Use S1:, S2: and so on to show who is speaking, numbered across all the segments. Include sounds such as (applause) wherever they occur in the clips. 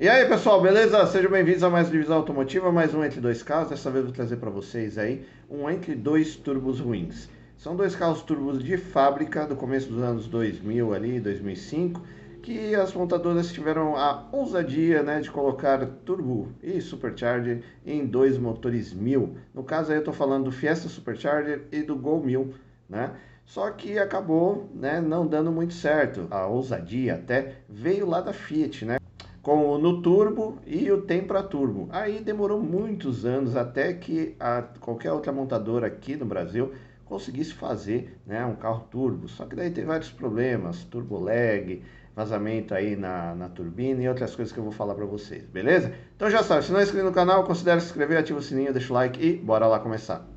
S1: E aí pessoal, beleza? Sejam bem-vindos a mais Divisão Automotiva, mais um Entre Dois Carros. Dessa vez vou trazer para vocês aí um Entre Dois Turbos Ruins. São dois carros turbos de fábrica do começo dos anos 2000 ali, 2005, que as montadoras tiveram a ousadia né, de colocar turbo e supercharger em dois motores 1000. No caso aí eu estou falando do Fiesta Supercharger e do Gol 1000, né? Só que acabou né, não dando muito certo. A ousadia até veio lá da Fiat, né? Com o no turbo e o Tempra turbo. Aí demorou muitos anos até que a, qualquer outra montadora aqui no Brasil conseguisse fazer né, um carro turbo. Só que daí tem vários problemas, turbo lag, vazamento aí na, na turbina e outras coisas que eu vou falar para vocês, beleza? Então já sabe, se não é inscrito no canal, considere se inscrever, ativa o sininho, deixa o like e bora lá começar.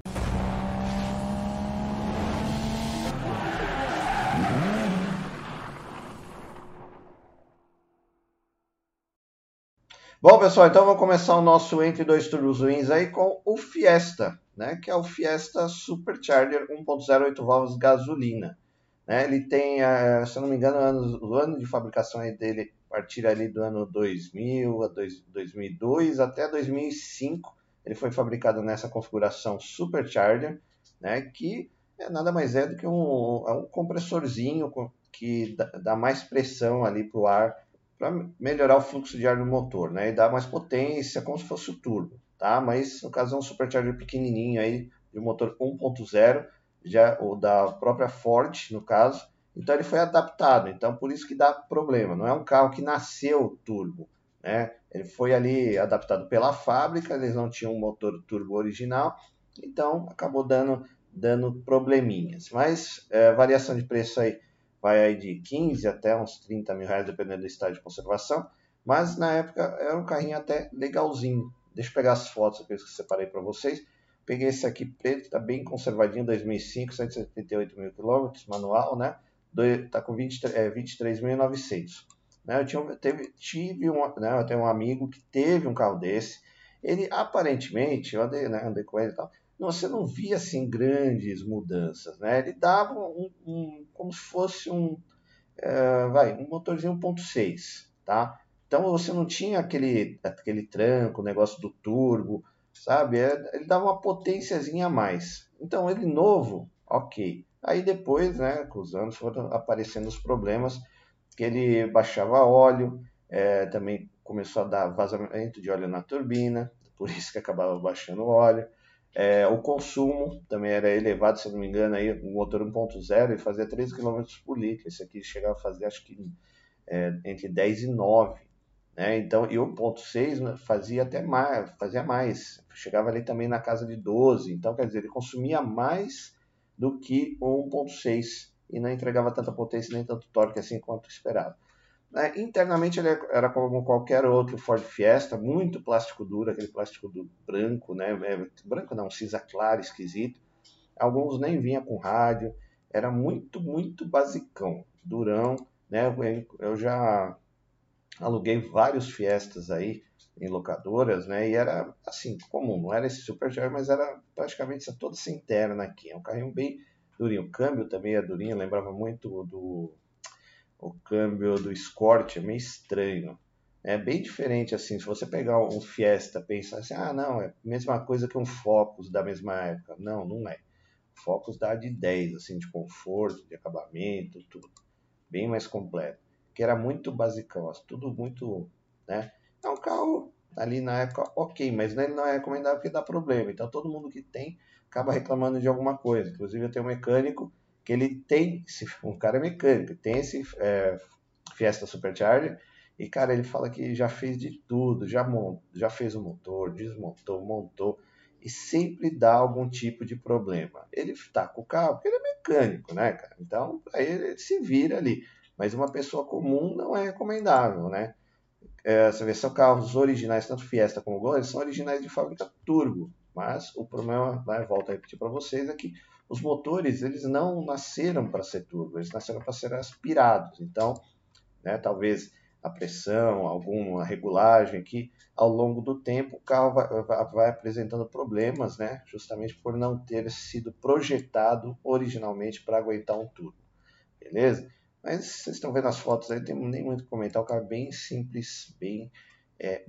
S1: Bom, pessoal, então vamos começar o nosso Entre Dois Turbos Ruins aí com o Fiesta, né? Que é o Fiesta Supercharger 1.0 8 válvulas gasolina. Né? Ele tem, eh, se eu não me engano, o ano de fabricação dele a partir ali do ano 2000 a 2002 até 2005. Ele foi fabricado nessa configuração Supercharger, né? Que é nada mais é do que um, é um compressorzinho que dá mais pressão ali para o ar para melhorar o fluxo de ar no motor, né? E dar mais potência, como se fosse o turbo, tá? Mas no caso é um supercharger pequenininho aí, de motor 1.0, já o da própria Ford, no caso. Então ele foi adaptado, então por isso que dá problema. Não é um carro que nasceu turbo, né? Ele foi ali adaptado pela fábrica, eles não tinham um motor turbo original, então acabou dando dando probleminhas. Mas é, variação de preço aí vai aí de 15 até uns 30 mil reais, dependendo do estado de conservação. Mas na época era um carrinho até legalzinho. Deixa eu pegar as fotos aqui que eu separei para vocês. Peguei esse aqui preto, está bem conservadinho, 2005, 178 mil quilômetros, manual, né? Está com 20, é, 23.900. Né? Eu tinha, teve, tive um, né? eu tenho um amigo que teve um carro desse. Ele aparentemente, eu andei, né, andei com ele e tal, você não via assim grandes mudanças, né? Ele dava um, um como se fosse um, é, vai, um motorzinho 1.6, tá? Então você não tinha aquele, aquele tranco, o negócio do turbo, sabe? É, ele dava uma potênciazinha a mais. Então ele novo, ok. Aí depois, né, com os anos foram aparecendo os problemas, que ele baixava óleo, é, também começou a dar vazamento de óleo na turbina, por isso que acabava baixando o óleo. É, o consumo também era elevado, se não me engano, aí, o motor 1.0 ele fazia 13 km por litro. Esse aqui chegava a fazer acho que é, entre 10 e 9. Né? Então, e o 1.6 né, fazia até mais, fazia mais. Chegava ali também na casa de 12. Então, quer dizer, ele consumia mais do que o 1.6 e não entregava tanta potência nem tanto torque assim quanto esperado. Né? Internamente ele era como qualquer outro Ford Fiesta, muito plástico duro, aquele plástico duro branco, né? É, branco não, cinza claro, esquisito. Alguns nem vinha com rádio, era muito, muito basicão, durão, né? Eu já aluguei vários Fiestas aí em locadoras, né? E era assim, comum, não era esse Supercharger, mas era praticamente toda sem interna aqui. É um carrinho bem durinho. O câmbio também é durinho, lembrava muito do o câmbio do Escort é meio estranho. É bem diferente assim, se você pegar um Fiesta, pensar assim, ah, não, é a mesma coisa que um Focus da mesma época. Não, não é. O Focus dá de 10, assim, de conforto, de acabamento, tudo. Bem mais completo. Que era muito basicão, tudo muito, né? É um carro ali na época, ok, mas ele não é recomendável porque dá problema. Então todo mundo que tem acaba reclamando de alguma coisa. Inclusive eu tenho um mecânico que ele tem, um cara mecânico, tem esse é, Fiesta Supercharger, e cara, ele fala que já fez de tudo, já, mont, já fez o motor, desmontou, montou, e sempre dá algum tipo de problema. Ele tá com o carro, porque ele é mecânico, né, cara? Então, aí ele se vira ali. Mas uma pessoa comum não é recomendável, né? É, você vê, são carros originais, tanto Fiesta como Gol, eles são originais de fábrica turbo. Mas o problema, né, volto a repetir para vocês, é que os motores eles não nasceram para ser turbo, eles nasceram para ser aspirados. Então, né, talvez a pressão, alguma regulagem que ao longo do tempo o carro vai, vai, apresentando problemas, né, justamente por não ter sido projetado originalmente para aguentar um turbo, beleza? Mas vocês estão vendo as fotos aí, tem nem muito comentar, o carro é bem simples, bem é,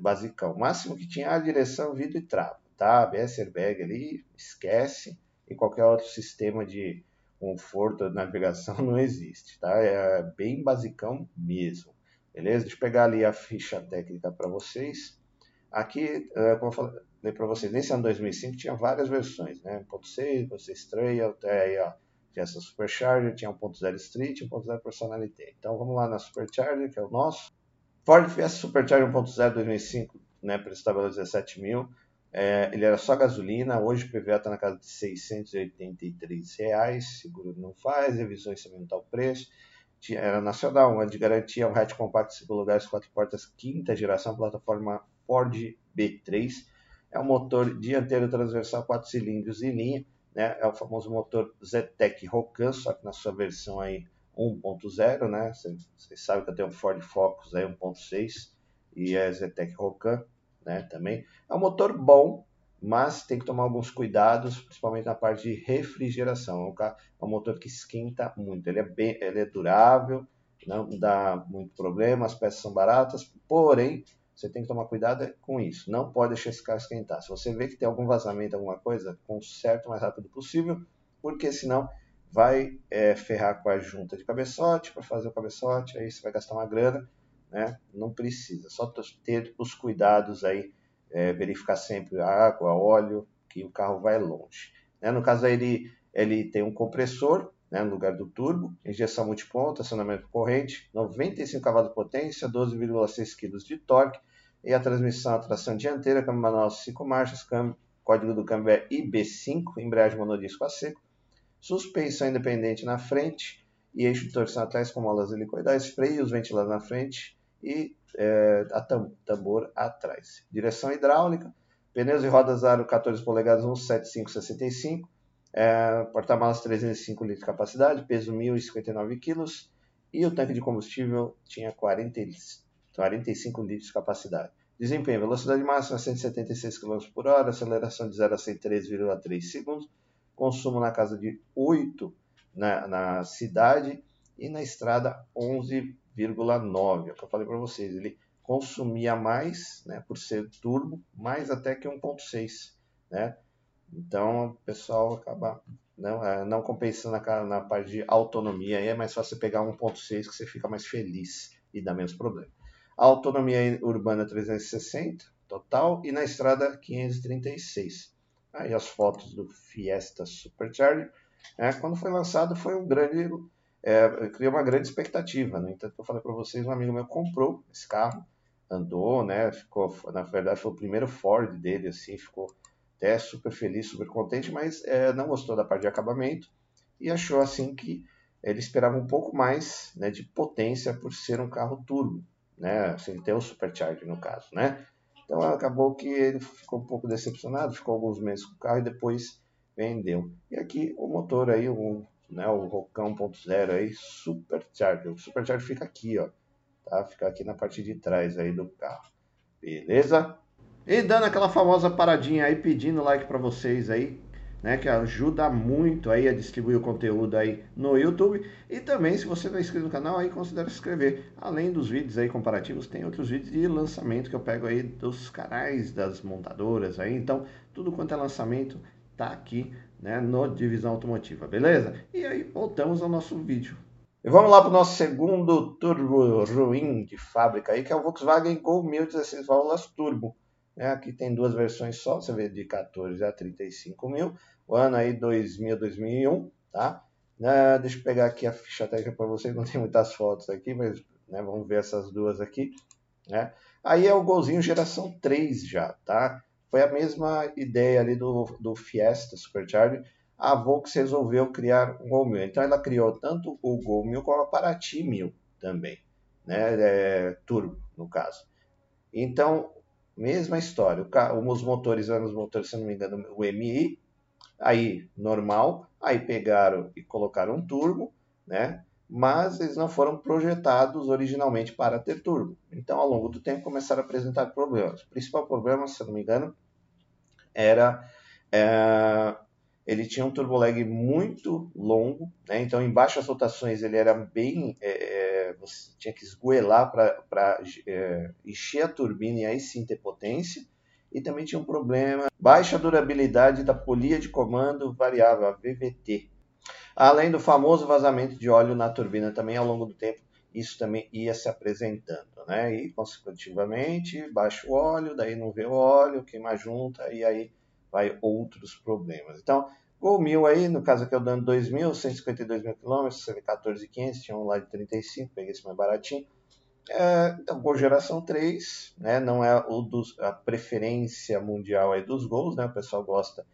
S1: basicão. O máximo que tinha a direção, vidro e trava, tá? ABS airbag ali, esquece. E qualquer outro sistema de conforto navegação (laughs) não existe, tá? É bem basicão mesmo, beleza? Deixa eu pegar ali a ficha técnica para vocês. Aqui, é, como eu falei para vocês, nesse ano 2005 tinha várias versões, né? 1.6, 1.6 Trail, até aí, ó, tinha essa Supercharger, tinha 1.0 Street, 1.0 Personality. Então vamos lá na Supercharger, que é o nosso. Ford Fiesta Supercharger 1.0 2005, né, preço tabela 17 mil. É, ele era só gasolina, hoje o PVA está na casa de 683 reais, seguro não faz, revisões também não está o preço. Tinha, era nacional, uma de garantia, um hatch compacto, 5 lugares, 4 portas, quinta geração, plataforma Ford B3. É um motor dianteiro transversal 4 cilindros em linha, né? é o famoso motor Zetec Rocan, só que na sua versão aí 1.0, né? Vocês sabem que eu tenho um Ford Focus aí 1.6 e é Zetec Rocan, né? Também é um motor bom, mas tem que tomar alguns cuidados, principalmente na parte de refrigeração. É um motor que esquenta muito. Ele é bem, ele é durável, não dá muito problema, as peças são baratas, porém você tem que tomar cuidado com isso. Não pode deixar esse carro esquentar. Se você vê que tem algum vazamento, alguma coisa, conserte o mais rápido possível, porque senão vai é, ferrar com a junta de cabeçote para fazer o cabeçote, aí você vai gastar uma grana, né? Não precisa, só ter os cuidados aí, é, verificar sempre a água, óleo, que o carro vai longe. Né? No caso aí, ele, ele tem um compressor, né, no lugar do turbo, injeção multiponto, acionamento corrente, 95 cavalos de potência, 12,6 kg de torque, e a transmissão a tração dianteira, câmbio manual 5 marchas, câmbio, código do câmbio é IB5, embreagem monodisco a seco, suspensão independente na frente e eixo de torção atrás com molas helicoidais, freios ventilados na frente e é, a tam tambor atrás. Direção hidráulica, pneus e rodas aro 14 polegadas 17565, é, porta-malas 305 litros de capacidade, peso 1.059 kg e o tanque de combustível tinha 40, 45 litros de capacidade. Desempenho, velocidade máxima 176 km por hora, aceleração de 0 a 103,3 segundos, consumo na casa de 8 na, na cidade e na estrada 11,9. É o que eu falei para vocês, ele consumia mais, né, por ser turbo, mais até que 1.6, né? Então, o pessoal acaba não, é, não compensando na, na parte de autonomia, aí é mais fácil pegar 1.6 que você fica mais feliz e dá menos problema. A autonomia urbana 360 total e na estrada 536. Aí as fotos do Fiesta Supercharger. Né? Quando foi lançado, foi um grande. É, criou uma grande expectativa. No né? entanto, eu falei para vocês, um amigo meu comprou esse carro, andou, né? Ficou, na verdade, foi o primeiro Ford dele, assim, ficou até super feliz, super contente, mas é, não gostou da parte de acabamento e achou assim que ele esperava um pouco mais né, de potência por ser um carro turbo, né? Sem ter o supercharger no caso, né? Então acabou que ele ficou um pouco decepcionado, ficou alguns meses com o carro e depois vendeu. E aqui o motor aí, o, né, o Rocão 1.0 aí, Supercharger. O Supercharger fica aqui, ó, tá? Fica aqui na parte de trás aí do carro. Beleza? E dando aquela famosa paradinha aí, pedindo like para vocês aí, né, que ajuda muito aí a distribuir o conteúdo aí no YouTube. E também, se você não é inscrito no canal, aí considere se inscrever. Além dos vídeos aí comparativos, tem outros vídeos de lançamento que eu pego aí dos canais das montadoras aí. Então, tudo quanto é lançamento tá aqui, né, no Divisão Automotiva, beleza? E aí, voltamos ao nosso vídeo. E vamos lá para o nosso segundo turbo ruim de fábrica aí, que é o Volkswagen Gol 1016 válvulas turbo. É, aqui tem duas versões só, você vê de 14 a 35 mil. O ano aí 2000, 2001, tá? Uh, deixa eu pegar aqui a ficha técnica para vocês, não tem muitas fotos aqui, mas né, vamos ver essas duas aqui. Né? Aí é o golzinho geração 3 já, tá? Foi a mesma ideia ali do, do Fiesta Supercharger. A Volks resolveu criar um Gol 1000. Então ela criou tanto o Gol 1000 como a Paraty 1000 também, né? É, turbo, no caso. Então, mesma história. O carro, os motores eram os motores, se não me engano, o MI, aí normal, aí pegaram e colocaram um turbo, né? Mas eles não foram projetados originalmente para ter turbo. Então, ao longo do tempo, começaram a apresentar problemas. O principal problema, se não me engano, era é, ele tinha um turbo lag muito longo, né? então em baixas rotações ele era bem é, é, você tinha que esgoelar para é, encher a turbina e aí sim ter potência. E também tinha um problema, baixa durabilidade da polia de comando variável, a VVT. Além do famoso vazamento de óleo na turbina também ao longo do tempo, isso também ia se apresentando, né? E consecutivamente baixa o óleo, daí não vê o óleo, queima junta e aí vai outros problemas. Então, Gol 1000 aí, no caso aqui eu dando 2.000, 152 mil quilômetros, CV 14,500, tinha um lá de 35, peguei esse mais baratinho. É, então, Gol geração 3, né, não é o dos, a preferência mundial aí dos gols, né, o pessoal gosta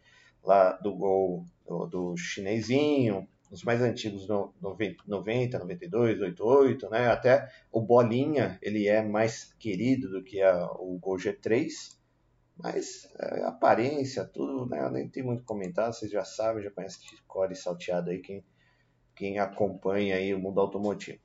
S1: lá do Gol do, do chinesinho, os mais antigos, no, 90, 92, 88, né, até o Bolinha, ele é mais querido do que a, o Gol G3, mas é, aparência, tudo, né? Eu nem tenho muito comentário, vocês já sabem, já conhecem core salteado aí, quem, quem acompanha aí o mundo automotivo.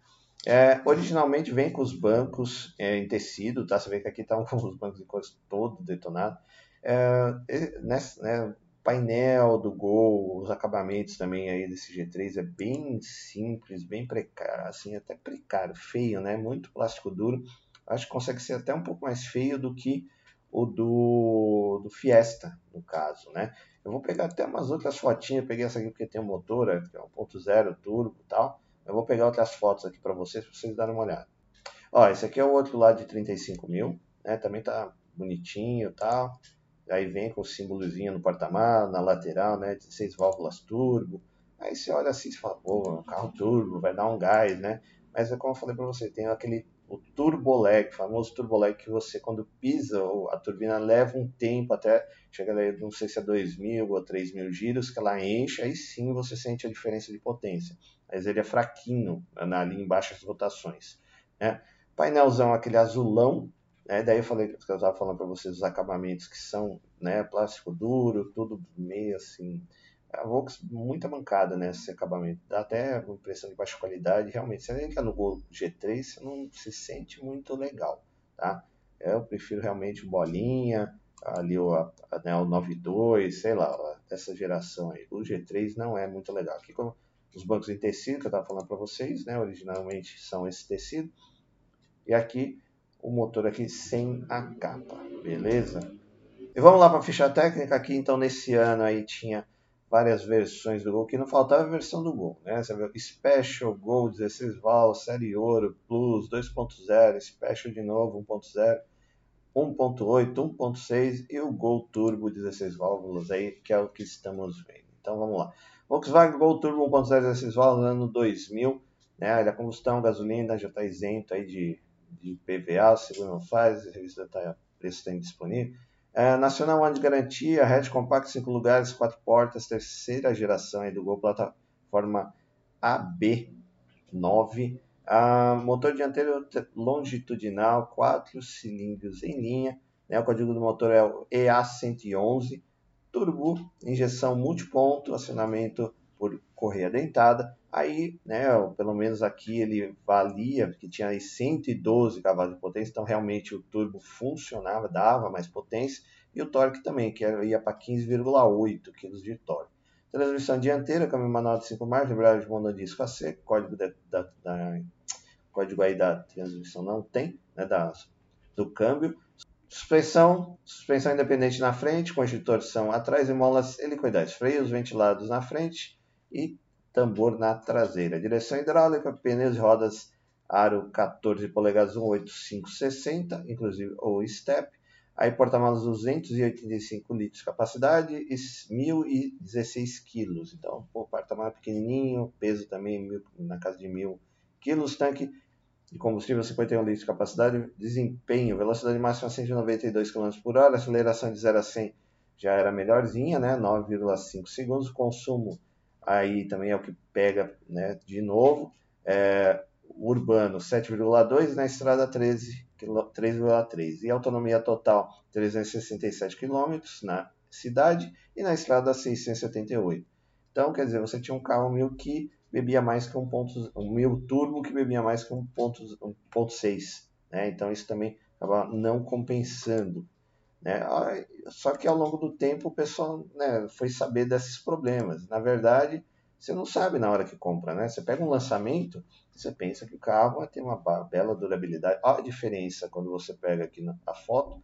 S1: É, originalmente vem com os bancos é, em tecido, tá? Você vê que aqui estão tá (laughs) com os bancos de cores todo detonado. É, nessa, né, painel do Gol, os acabamentos também aí desse G3 é bem simples, bem precário, assim, até precário, feio, né? Muito plástico duro. Acho que consegue ser até um pouco mais feio do que o do, do Fiesta, no caso, né? Eu vou pegar até umas outras fotinhas, peguei essa aqui porque tem um motor, é 1.0 turbo e tal. Eu vou pegar outras fotos aqui para vocês, para vocês darem uma olhada. Ó, esse aqui é o outro lado de 35 mil, né? Também tá bonitinho e tal. Aí vem com o símbolozinho no porta-malas, na lateral, né? 16 válvulas turbo. Aí você olha assim e fala, pô, um carro turbo, vai dar um gás, né? Mas é como eu falei para você, tem aquele o turbo lag, famoso turbo lag que você quando pisa, a turbina leva um tempo até chegar, não sei se é 2.000 ou 3.000 giros, que ela enche, aí sim você sente a diferença de potência. Mas ele é fraquinho né, ali em baixas rotações. Né? Painelzão aquele azulão, né? daí eu falei que eu estava falando para vocês os acabamentos que são né, plástico duro, tudo meio assim a Volks muita mancada nesse acabamento. Dá até uma impressão de baixa qualidade. Realmente, você entra no Gol G3, você não se sente muito legal, tá? Eu prefiro realmente bolinha, ali o, né, o 92, sei lá, dessa geração aí. O G3 não é muito legal. Aqui com os bancos em tecido, que eu estava falando para vocês, né? Originalmente são esse tecido. E aqui o motor aqui sem a capa, beleza? E vamos lá para a ficha técnica aqui. Então, nesse ano aí tinha várias versões do Gol, que não faltava a versão do Gol, né? Você vê Special, Gol, 16 válvulas, Série Ouro, Plus, 2.0, Special de novo, 1.0, 1.8, 1.6 e o Gol Turbo 16 válvulas aí, que é o que estamos vendo. Então vamos lá. Volkswagen Gol Turbo 1.0 16 válvulas ano 2000, né? Ele é combustão, gasolina, já está isento aí de, de PVA, seguro não faz, a revista está preço está indisponível. É, Nacional One de garantia, hatch compacto, 5 lugares, 4 portas, terceira geração aí do Gol, plataforma AB9. Ah, motor dianteiro longitudinal, 4 cilindros em linha. Né? O código do motor é o EA111. Turbo, injeção multiponto, acionamento por correia dentada. Aí, né, pelo menos aqui ele valia, porque tinha aí 112 cavalos de potência, então realmente o turbo funcionava, dava mais potência. E o torque também, que ia para 15,8 kg de torque. Transmissão dianteira, câmbio manual de 5 marchas, embreagem de monodisco a seco, código, da, da, da, código aí da transmissão não tem, né, da, do câmbio. Suspensão, suspensão independente na frente, com torção atrás e molas helicoidais, freios ventilados na frente e tambor na traseira. Direção hidráulica, pneus e rodas aro 14 polegadas 18560, inclusive o step. Aí porta-malas 285 litros de capacidade e 1.016 quilos. Então, o porta-malas pequenininho, peso também na casa de 1.000 quilos. Tanque de combustível 51 litros de capacidade. Desempenho, velocidade máxima 192 km por hora. Aceleração de 0 a 100 já era melhorzinha, né? 9,5 segundos. Consumo aí também é o que pega né, de novo. É, urbano 7,2 na estrada 3,3 e autonomia total 367 km na cidade e na estrada 678. Então, quer dizer, você tinha um carro mil que bebia mais que um ponto, um mil turbo que bebia mais que um ponto, um ponto seis, né? Então isso também acaba não compensando, né? Só que ao longo do tempo o pessoal né, foi saber desses problemas. Na verdade, você não sabe na hora que compra, né? Você pega um lançamento, você pensa que o carro vai ter uma bela durabilidade. Olha a diferença quando você pega aqui a foto,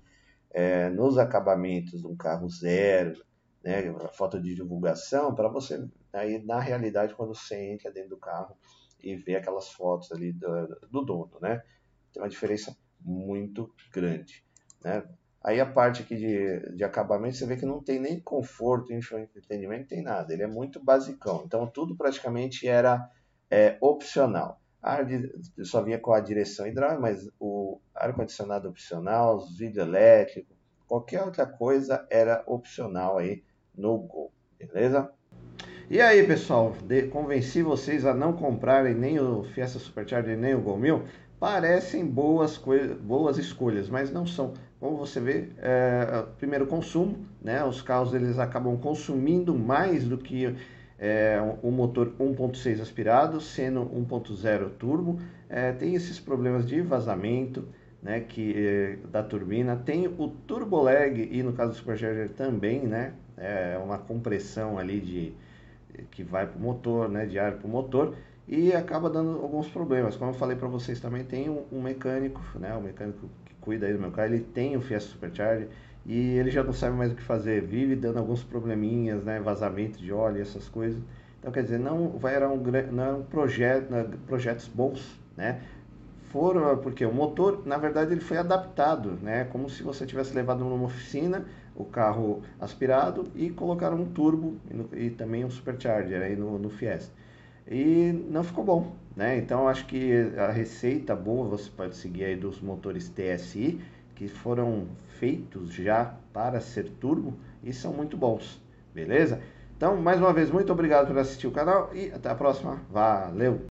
S1: é, nos acabamentos de um carro zero, né, a foto de divulgação, para você, aí na realidade, quando você entra dentro do carro e vê aquelas fotos ali do, do dono, né? Tem uma diferença muito grande, né? Aí a parte aqui de, de acabamento, você vê que não tem nem conforto, entretenimento, tem nada. Ele é muito basicão. Então tudo praticamente era é, opcional. Só vinha com a direção hidráulica, mas o ar-condicionado opcional, os vidros elétricos, qualquer outra coisa era opcional aí no Gol, beleza? E aí, pessoal, de, convenci vocês a não comprarem nem o Fiesta Supercharger nem o Gol 1000? Parecem boas, boas escolhas, mas não são. Como você vê, é, primeiro consumo, né? Os carros eles acabam consumindo mais do que é, um motor 1.6 aspirado, sendo 1.0 turbo. É, tem esses problemas de vazamento, né? Que é, da turbina. Tem o turbo lag e no caso do Supercharger também, né? É uma compressão ali de que vai para o motor, né? De ar para o motor e acaba dando alguns problemas. Como eu falei para vocês também, tem um, um mecânico, né? O mecânico cuida aí do meu carro, ele tem o Fiesta Supercharger e ele já não sabe mais o que fazer, vive dando alguns probleminhas, né, vazamento de óleo essas coisas. Então, quer dizer, não vai era um, não é um projeto, não, projetos bons, né? Foram, porque o motor, na verdade, ele foi adaptado, né? Como se você tivesse levado numa oficina o carro aspirado e colocaram um turbo e, e também um supercharger aí no, no Fiesta. E não ficou bom, né? Então acho que a receita boa você pode seguir aí dos motores TSI que foram feitos já para ser turbo e são muito bons, beleza? Então, mais uma vez, muito obrigado por assistir o canal e até a próxima. Valeu!